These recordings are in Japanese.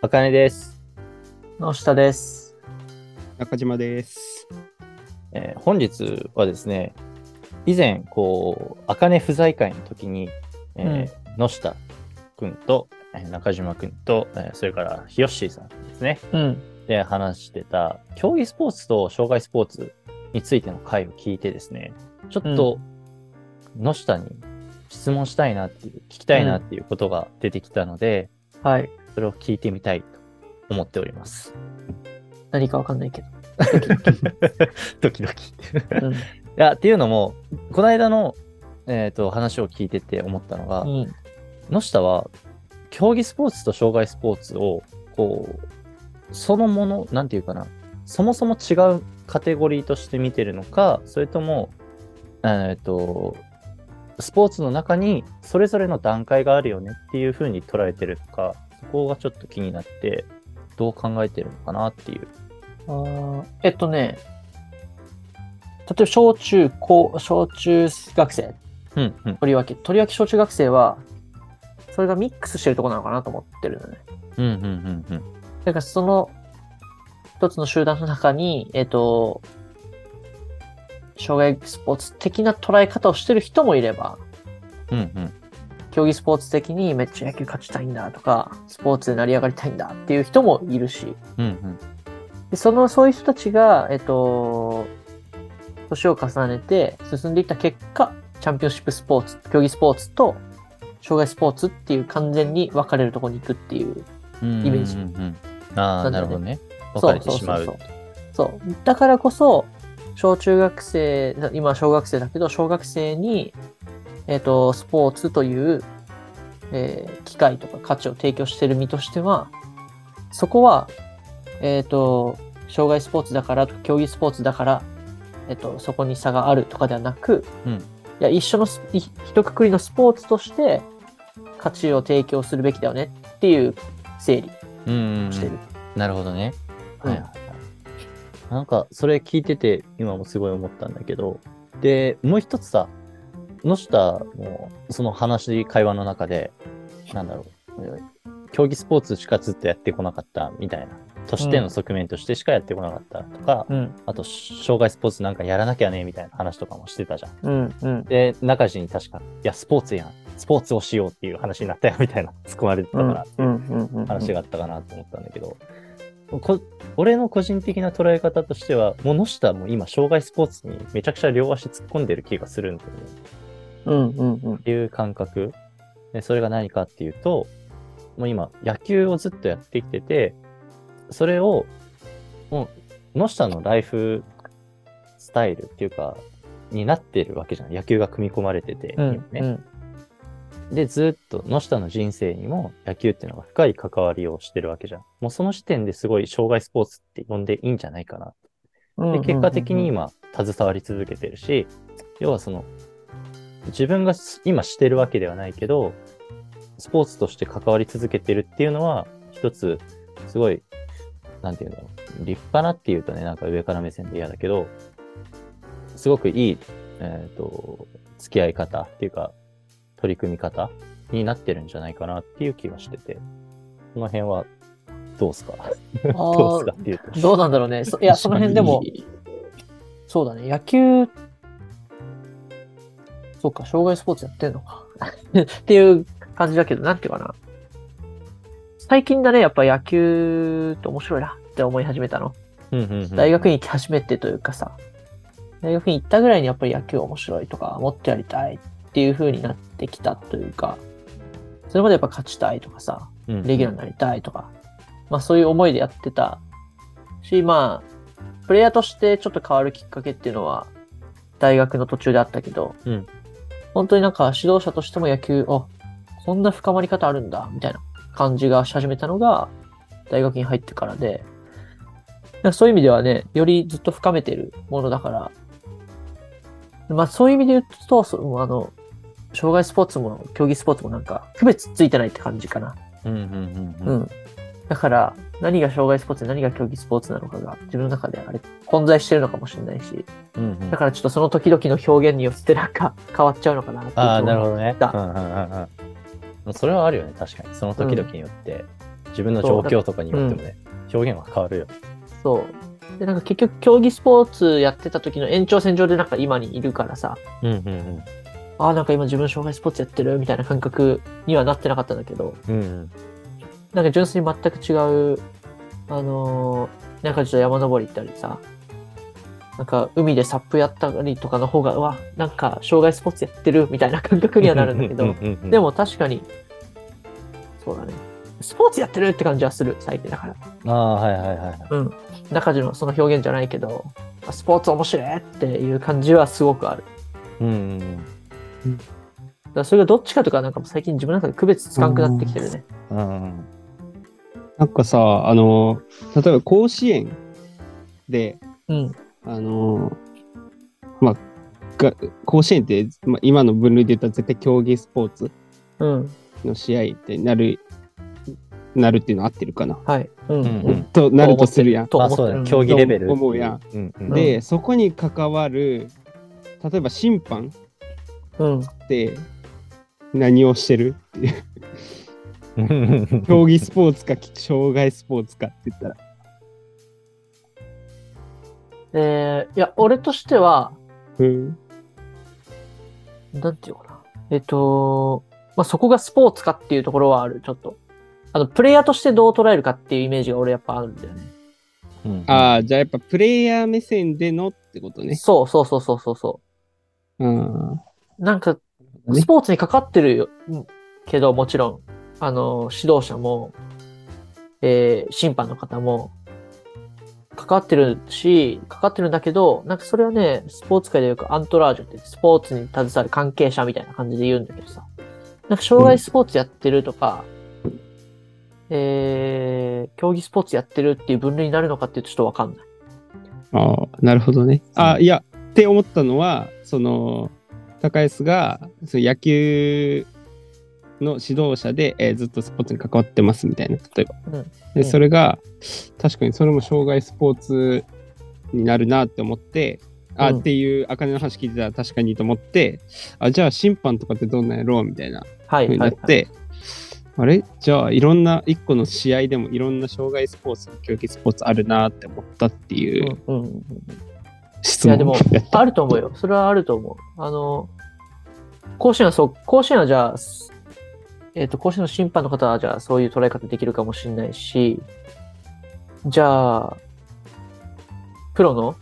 あかねです、の下です。中島です。えー本日はですね、以前、こう、あかね不在会の時に、えー野下くんと、えー中島くんと、えーそれからひよっしーさんですね、うん。で話してた、競技スポーツと障害スポーツについての回を聞いてですね、ちょっと、野下に質問したいなっていう、聞きたいなっていうことが出てきたので、はい。それを聞いてみたいと思っております。何かわかんないけど。ドキドキ。うん。いや、っていうのも、この間の、えっ、と、話を聞いてて思ったのが、うん。野下は、競技スポーツと障害スポーツを、こう、そのもの、なんていうかな、そもそも違うカテゴリーとして見てるのか、それとも、えっ、と、スポーツの中にそれぞれの段階があるよねっていう風に捉えてるのか、そこがちょっと気になって、どう考えてるのかなっていう。あーえっとね、例えば小中高、小中学生、うん、うん、とりわけ、とりわけ小中学生は、それがミックスしてるところなのかなと思ってるのね。うん、うん、うん、うん。だからその一つの集団の中に、えっと、障害スポーツ的な捉え方をしてる人もいれば、うん、うん。競技スポーツ的にめっちゃ野球勝ちたいんだとか、スポーツで成り上がりたいんだっていう人もいるし、うん、うん。でその、そういう人たちが、えっと、年を重ねて進んでいった結果、チャンピオンシップスポーツ、競技スポーツと、障害スポーツっていう完全に分かれるところに行くっていう。うんイメージうんうんうんああ、ねなるほどね。分かれてしまう。そうそうそうそう。だからこそ、小中学生、今小学生だけど、小学生に、えっ、と、スポーツという、えー機会とか価値を提供している身としては、そこは、えっ、と、障害スポーツだから競技スポーツだから、えっ、と、そこに差があるとかではなく、うんいや、一緒の一括りのスポーツとして、価値を提供するべきだよねっていう整理うんうんうんをしてる。なるほどね。うんはいはいはい。なんか、それ聞いてて、今もすごい思ったんだけど、で、もう一つさ、野下も、その話、会話の中で、なんだろう、競技スポーツしかずっとやってこなかったみたいな、としての側面としてしかやってこなかったとか、うん、あと、障害スポーツなんかやらなきゃね、みたいな話とかもしてたじゃん。うん、うん。で、中地に確か、いや、スポーツやん。スポーツをしようっていう話になったよ、みたいな、突っ込まれてたから、話があったかなと思ったんだけど、こ俺の個人的な捉え方としては、もう野下も今、障害スポーツにめちゃくちゃ両足突っ込んでる気がするんだよね。うんうんうんっていう感覚。でそれが何かっていうと、もう今、野球をずっとやってきてて、それを、もう、野下のライフスタイルっていうか、になってるわけじゃん。野球が組み込まれてて、うん。うんで、ずっと野下の人生にも野球っていうのが深い関わりをしてるわけじゃん。もうその時点ですごい障害スポーツって呼んでいいんじゃないかな。うんで、結果的に今、携わり続けてるし、要はその、自分が今してるわけではないけど、スポーツとして関わり続けてるっていうのは、一つ、すごい、なんていうんだろう、立派なっていうとね、なんか上から目線で嫌だけど、すごくいい、えっ、と、付き合い方っていうか、取り組み方になってるんじゃないかなっていう気がしてて、この辺は、どうすか？どうすかっていうと。どうなんだろうね。そいや、その辺でも、そうだね。野球、そうか、障害スポーツやってんのか。っていう感じだけど、なんていうかな。最近だね、やっぱ野球って面白いなって思い始めたの。うんうんうん大学に行き始めてというかさ、大学に行ったぐらいにやっぱり野球面白いとか、もっとやりたいっていう風になってきたというか、それまでやっぱ勝ちたいとかさ、うん。レギュラーになりたいとか、まあそういう思いでやってた。し、まあ、プレイヤーとしてちょっと変わるきっかけっていうのは、大学の途中であったけど、うん本当になんか指導者としても野球、あ、こんな深まり方あるんだ、みたいな感じがし始めたのが、大学に入ってからで、そういう意味ではね、よりずっと深めてるものだから、まあそういう意味で言うと、そうあの、障害スポーツも競技スポーツもなんか区別ついてないって感じかな。うんうんうんうんうん。だから、何が障害スポーツで何が競技スポーツなのかが自分の中であれ混在してるのかもしれないし、うんうんだからちょっとその時々の表現によってなんか変わっちゃうのかなってああ、なるど。ほどね。だうんうんうんうんそれはあるよね、確かに。その時々によって自分の状況とかによってもね、表現は変わるよ。そう。で、なんか結局競技スポーツやってた時の延長線上でなんか今にいるからさ、うんうんああ、なんか今自分障害スポーツやってるみたいな感覚にはなってなかったんだけど、うん。うんなんか純粋に全く違う、あのーなんかちょっと山登り行ったりさ、なんか海でサップやったりとかの方が、うわ、なんか障害スポーツやってるみたいな感覚にはなるんだけど、でも、も確かに、そうだね。スポーツやってるって感じはする、最近だから。ああ、はいはいはい。うん。中地のその表現じゃないけど、あスポーツ面白いっていう感じはすごくある。うんうんうん。だそれがどっちかとか、なんか最近自分の中で区別つかんくなってきてるね。うんうんなんかさ、あの、例えば甲子園で、うん。あの、まあ、が甲子園って、まあ、今の分類で言ったら絶対競技スポーツうん。の試合ってなる、なるっていうの合ってるかな？はい。うん。うんうんとなるとするやん。まあと。そうだね、競技レベル。思うやん。うんうん。で、そこに関わる、例えば審判うん。って何をしてる？っていう。うん競技スポーツか障害スポーツかって言ったら。えー、いや、俺としては、うん。なんていうのかな。えっと、まあ、そこがスポーツかっていうところはある、ちょっと。あの、プレイヤーとしてどう捉えるかっていうイメージが俺やっぱあるんだよね。うんああ、じゃあやっぱプレイヤー目線でのってことね。そうそうそうそうそうそうん。う。なんか、ねスポーツにかかってるよ、うんけど、もちろん、あの、指導者も、えー審判の方も、かかってるし、かかってるんだけど、なんかそれはね、スポーツ界でよくアントラージュって、スポーツに携わる関係者みたいな感じで言うんだけどさ。なんか障害スポーツやってるとか、えー、競技スポーツやってるっていう分類になるのかっていうとちょっとわかんない。ああ、なるほどね。あうんいや、って思ったのは、その、高安がその野球の指導者で、えーずっとスポーツに関わってますみたいな、例えば。うんで、うんそれが、確かにそれも障害スポーツになるなって思って、あ、うんっていう、あかねの話聞いてたら確かにと思って、あ、じゃあ審判とかってどんなんやろうみたいなはい、ふうには。ないって、あれ？じゃあいろんな、一個の試合でもいろんな障害スポーツ、競技スポーツあるなって思ったっていううんうんうん質問いやでもあると思うよ。それはあると思う。あの、甲子園はそう、甲子園はじゃあ、すえっ、と、甲子園の審判の方はじゃあそういう捉え方できるかもしれないし、じゃあ、プロの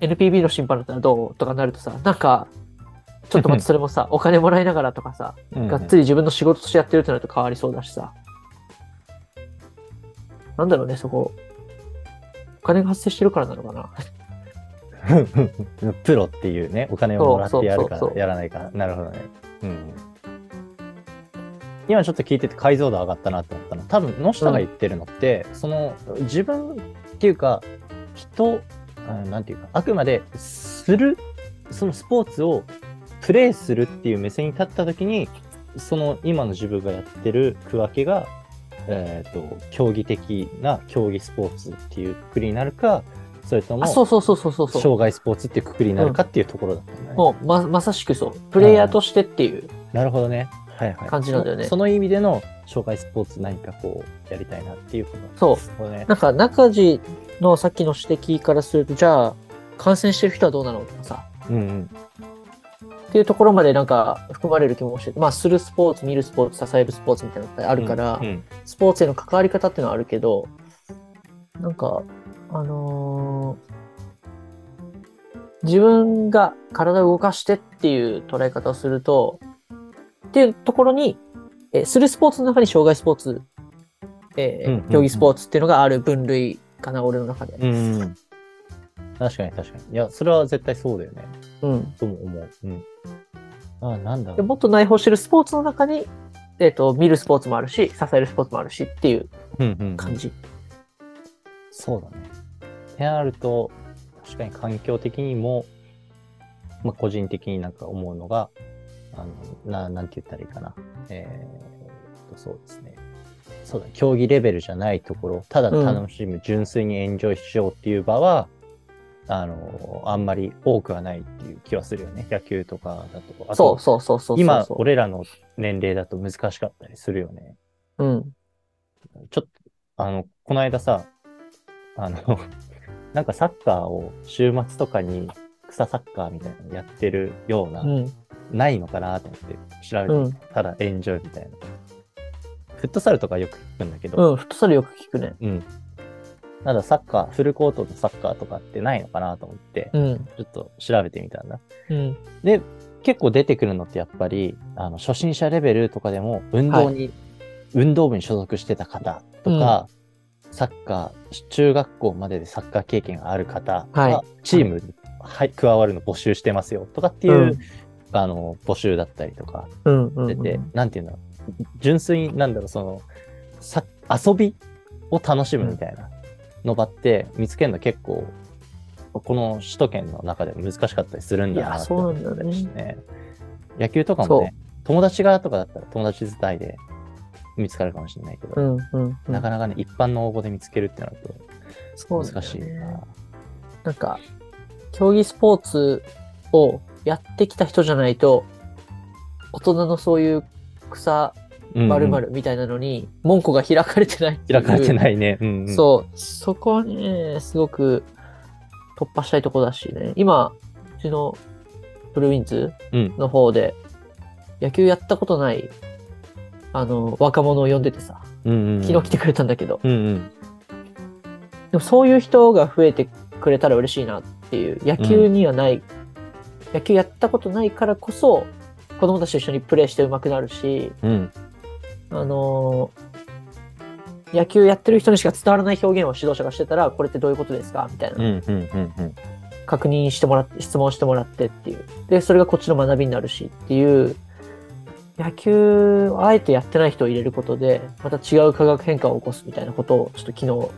NPB の審判だったらどう？とかなるとさ、なんか、ちょっと待って、それもさ、お金もらいながらとかさ、うんがっつり自分の仕事としてやってるってなると変わりそうだしさ。なんだろうね、そこ。お金が発生してるからなのかな？プロっていうね、お金をもらってやるから、やらないから。なるほどね。うん。今ちょっと聞いてて解像度上がったなって思ったの。多分、野下が言ってるのって、その、自分っていうか、人、あなんていうか、あくまでする、そのスポーツをプレイするっていう目線に立った時に、その今の自分がやってる区分けが、えっ、と、競技的な競技スポーツっていうくくりになるか、それとも、あ、そうそうそうそうそうそう。障害スポーツっていうくくりになるかっていうところだったんだね。もうま、まさしくそう。プレイヤーとしてっていう。なるほどね。はいはい。感じなんだよねそその意味での障害スポーツ何かこうやりたいなっていうことそうそうね。なんか、中地のさっきの指摘からすると、じゃあ、感染してる人はどうなのとかさ、うんうん。っていうところまでなんか含まれる気もして、まあ、するスポーツ、見るスポーツ、支えるスポーツみたいなのってあるから、うんうんスポーツへの関わり方っていうのはあるけど、なんか、あのー自分が体を動かしてっていう捉え方をすると、っていうところに、えーするスポーツの中に障害スポーツ、えーうんうんうん競技スポーツっていうのがある分類かな、俺の中で。うんうん。確かに確かに。いや、それは絶対そうだよね。うん。とも思う。うん。あ、なんだでろう。もっと内包してるスポーツの中に、えっ、と、見るスポーツもあるし、支えるスポーツもあるしっていううんうんうん感じ。そうだね。ってなると、確かに環境的にも、まあ、個人的になんか思うのが、あの、な、なんて言ったらいいかな。えーっと、そうですね。そうだ、競技レベルじゃないところ、ただ楽しむ、純粋にエンジョイしようっていう場は、あの、あんまり多くはないっていう気はするよね。野球とかだと。あとそうそうそうそうそう。今、俺らの年齢だと難しかったりするよね。うん。ちょっと、あの、この間さ、あの、なんかサッカーを週末とかに草サッカーみたいなのやってるような、うん。ないのかなと思って調べて、うん。ただエンジョイみたいな。フットサルとかよく聞くんだけど、うん。フットサルよく聞くね。うん。ただサッカー、フルコートのサッカーとかってないのかなと思って、うん。ちょっと調べてみたんだ。うん。で、結構出てくるのってやっぱり、あの、初心者レベルとかでも、運動に、運動部に所属してた方とか、サッカー、中学校まででサッカー経験がある方が、はいチームに、はい、加わるの募集してますよとかっていう、うんあの、募集だったりとか。出て、なんていうんだろう、純粋になんだろう、その、さ遊びを楽しむみたいなの場って見つけるの結構、この首都圏の中でも難しかったりするんだなってそうなんだよね。ね。野球とかもね、友達がとかだったら友達伝いで見つかるかもしれないけど、うん。うん。うんなかなかね、一般の応募で見つけるってなると難しいな。なんか、競技スポーツをやってきた人じゃないと、大人のそういう草うんうん〇〇みたいなのに、門戸が開かれてない開かれてないね。うんうん、そう、そこはね、すごく突破したいとこだしね。今、うちのブルーウィンズうんの方で、野球やったことない、あの、若者を呼んでてさ、うんうんうん。昨日来てくれたんだけど、うんうん。でもそういう人が増えてくれたら嬉しいなっていう、野球にはない、野球やったことないからこそ、子供たちと一緒にプレーして上手くなるし、うん。あのー野球やってる人にしか伝わらない表現を指導者がしてたら、これってどういうことですか？みたいな。うんうんうんうん。確認してもらって、質問してもらってっていう。で、それがこっちの学びになるしっていう、野球をあえてやってない人を入れることで、また違う化学変化を起こすみたいなことをちょっと昨日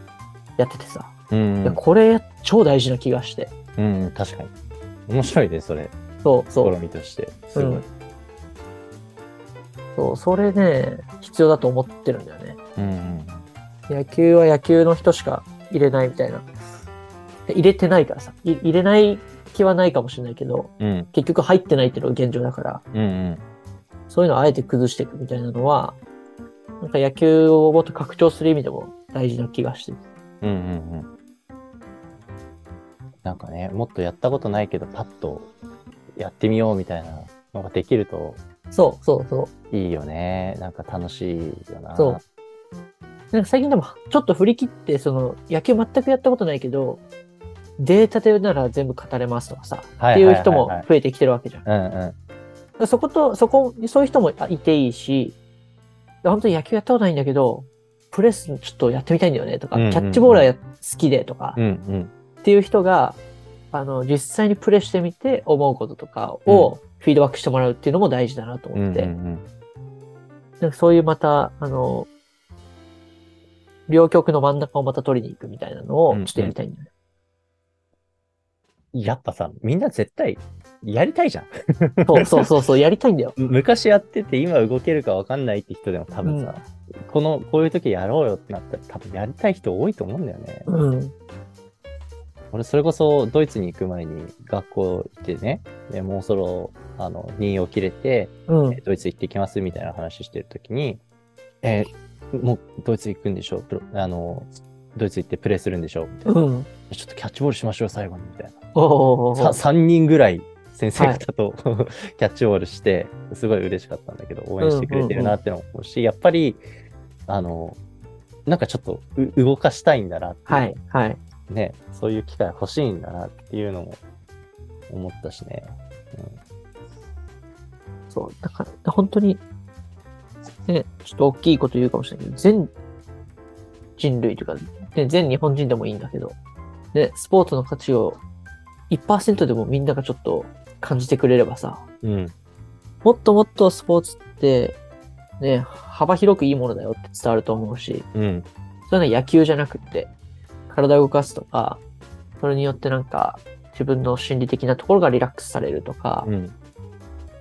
やっててさ。うんいやこれ超大事な気がして。うんうん。確かに。面白いね、それ。そう、そう試。みとして。すごい。うんそう、それね、必要だと思ってるんだよね。うんうん。野球は野球の人しか入れないみたいな。で入れてないからさ。い入れない気はないかもしれないけど、うん結局入ってないっていうのが現状だから、うんうん。そういうのをあえて崩していくみたいなのは、なんか野球をもっと拡張する意味でも大事な気がしてる。うんうんうん。なんかね、もっとやったことないけど、パッとやってみようみたいなのができるとそうそうそう。いいよね。なんか楽しいよな。そうなんか最近でもちょっと振り切って、その野球全くやったことないけど、データでなら全部語れますとかさ、はいっていう人も増えてきてるわけじゃん。うんうん。らそこと、そこ、そういう人もいていいし、本当に野球やったことないんだけど、プレスちょっとやってみたいんだよねとか、キャッチボールはや好きでとか、うんうん。っていう人が、あの、実際にプレイしてみて思うこととかをフィードバックしてもらうっていうのも大事だなとうんうん思って、うん。なんかそういうまた、あの、両極の真ん中をまた取りに行くみたいなのをちょっとやりたいんだよね。やっぱさ、みんな絶対やりたいじゃん。そうそうそうそう、やりたいんだよ。昔やってて今動けるかわかんないって人でも多分さ、この、こういう時やろうよってなったら多分やりたい人多いと思うんだよね。うん。俺それこそドイツに行く前に学校行ってね、でもうそろ、あの、任を切れて、うんえ。ドイツ行ってきますみたいな話してる時に、えーもうドイツ行くんでしょ？プロあの、ドイツ行ってプレーするんでしょ？みたいな。うん。ちょっとキャッチボールしましょう、最後に、みたいな。おお。さ3人ぐらい先生方と、キャッチボールして、すごい嬉しかったんだけど、応援してくれてるなって思うし、やっぱり、あの、なんかちょっとう動かしたいんだなってはい、はい。ね、そういう機会欲しいんだなっていうのも思ったしね。そう。だから、本当に、ね、ちょっと大きいこと言うかもしれないけど、全人類というか、ね、全日本人でもいいんだけど、ね、スポーツの価値を1%でもみんながちょっと感じてくれればさ、うん。もっともっとスポーツって、ね、幅広くいいものだよって伝わると思うし、うん。それは野球じゃなくって、体を動かすとか、それによってなんか自分の心理的なところがリラックスされるとか、うん。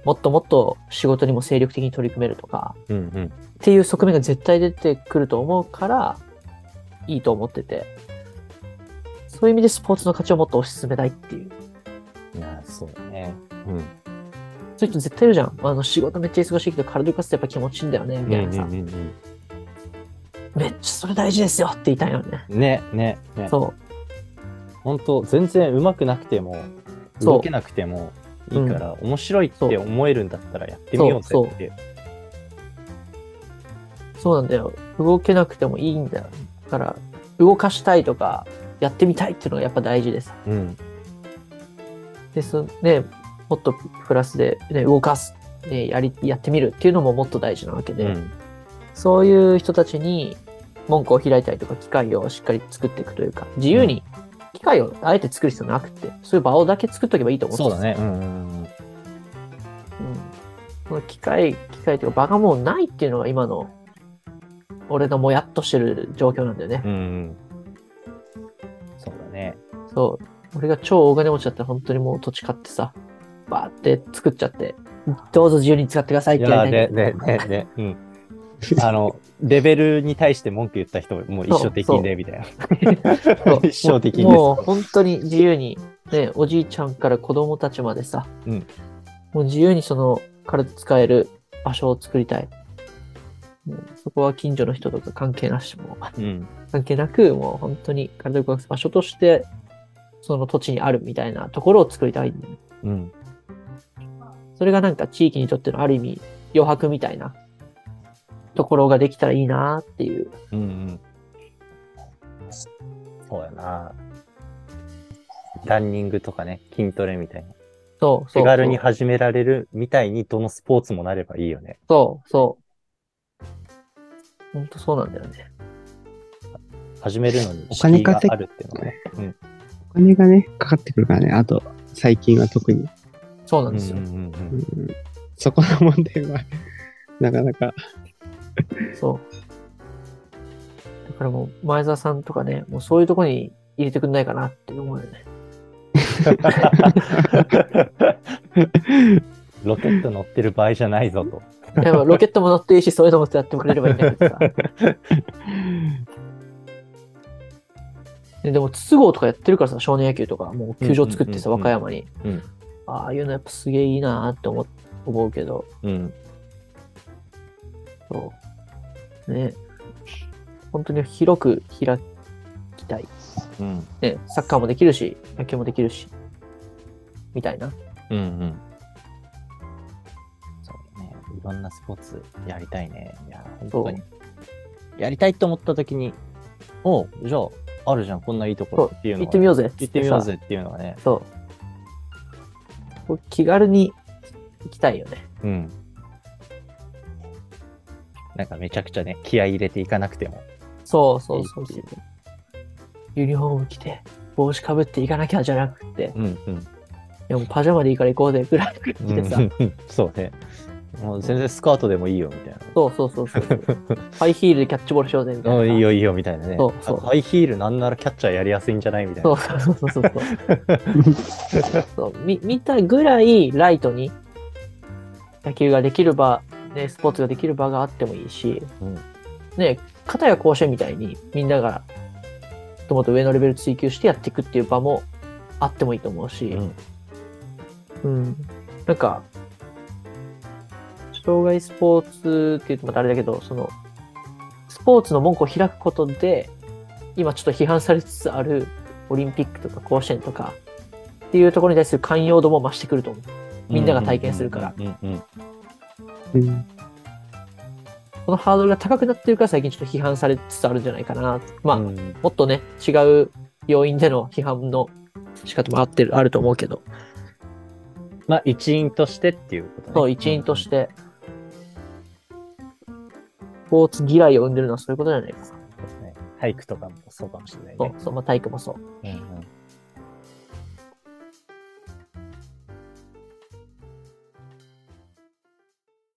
もっともっと仕事にも精力的に取り組めるとか、うん。うん。っていう側面が絶対出てくると思うから、いいと思ってて、そういう意味でスポーツの価値をもっと推し進めたいっていう。いや、そうだね。うん。そういう人絶対いるじゃん。あの仕事めっちゃ忙しいけど体動かすとやっぱ気持ちいいんだよね、みたいなさ。うんうんうんめっちゃそれ大事ですよって言いたいよね。ね、ね、ね。そ本当全然上手くなくても、動けなくてもいいから、面白いって思えるんだったらやってみようぜっていう。う、そうなんだよ。動けなくてもいいんだよ。だから、動かしたいとか、やってみたいっていうのがやっぱ大事でさ。うん。で、そね、もっとプラスで、ね、動かす、ね、やり、やってみるっていうのももっと大事なわけで、うん。そういう人たちに門戸を開いたりとか、機会をしっかり作っていくというか、自由に機会をあえて作る必要なくて、そういう場をだけ作っとけばいいと思ってそうだね。うんうんうん。うん。その機会、機会というか場がもうないっていうのが今の、俺のもやっとしてる状況なんだよね。うんうん。そうだね。そう。俺が超大金持ちだったら本当にもう土地買ってさ、バーって作っちゃって、どうぞ自由に使ってくださいってやりたいー、んだけど。で、で、で、うん。あの、レベルに対して文句言った人もう一生的で、みたいな。一生的にもう本当に自由に、ね、おじいちゃんから子供たちまでさ、うんもう自由にその体使える場所を作りたい。もうそこは近所の人とか関係なしも、うん。関係なく、もう本当に体を動かす場所として、その土地にあるみたいなところを作りたいんだよね。うん。それがなんか地域にとってのある意味余白みたいなところができたらいいなっていう。うんうん。そうやな。ランニングとかね、筋トレみたいな。そう、そう。手軽に始められるみたいに、どのスポーツもなればいいよね。そう、そう。本当そうなんだよね。始めるのにお金が稼ぎあるっていうのはね。うん。お金がね、かかってくるからね。あと、最近は特に。そうなんですよ。うんうんうんうんそこの問題は、なかなか。そう。だからもう、前澤さんとかね、もうそういうとこに入れてくんないかなって思うよね。ロケット乗ってる場合じゃないぞと。でもロケットも乗っていいし、そういうのもやってくれればいいんだけどさ。ででも、筒香とかやってるからさ、少年野球とか、もう球場作ってさ、和歌山に。うんああいうのやっぱすげえいいなって思思うけど、うん。そう。ね。本当に広く開きたい。うん。ね、サッカーもできるし、野球もできるし、みたいな。うんうん。そうね。いろんなスポーツやりたいね。いや、本当に。やりたいと思った時に、おうじゃあ、あるじゃん、こんないいところっていうのよ行ってみようぜ行ってみようぜっていうのがね。そう気軽に行きたいよね。うん。なんかめちゃくちゃね、気合い入れていかなくても。そうそうそうそうユニフォーム着て、帽子かぶって行かなきゃじゃなくて、うんうん。いやもうパジャマでいいから行こうぜぐらいの感じでさ、そうね。もう全然スカートでもいいよみたいそうそうそうそう。ハイヒールでキャッチボールしようぜみたな。いな。うんいいよいいよみたいなね。そうそうあハイヒールなんならキャッチャーやりやすいんじゃないみたいな。そうそうそうそうそう。そうみ見たぐらいライトに野球ができる場、ね、スポーツができる場があってもいいし、うんね、片や甲子園みたいにみんながともっと上のレベル追求してやっていくっていう場もあってもいいと思うし、うんうん。なんか、障害スポーツって言うとまたあれだけど、その、スポーツの門戸を開くことで、今ちょっと批判されつつあるオリンピックとか甲子園とかっていうところに対する寛容度も増してくると思う。みんなが体験するから。うんうんうん。このハードルが高くなってるから最近ちょっと批判されつつあるん。じゃないかな。まあ、うん。もっとね、違う要因での批判の仕方もあってる、あると思うけど、まあ、一員としてっていうことね。そう、一員として、スポーツ嫌いを生ん。でるのはそういうことじゃないか。そうですね。体育とかもそうかもしれないね。そう、そう、まあ体育もそう。うん。うん。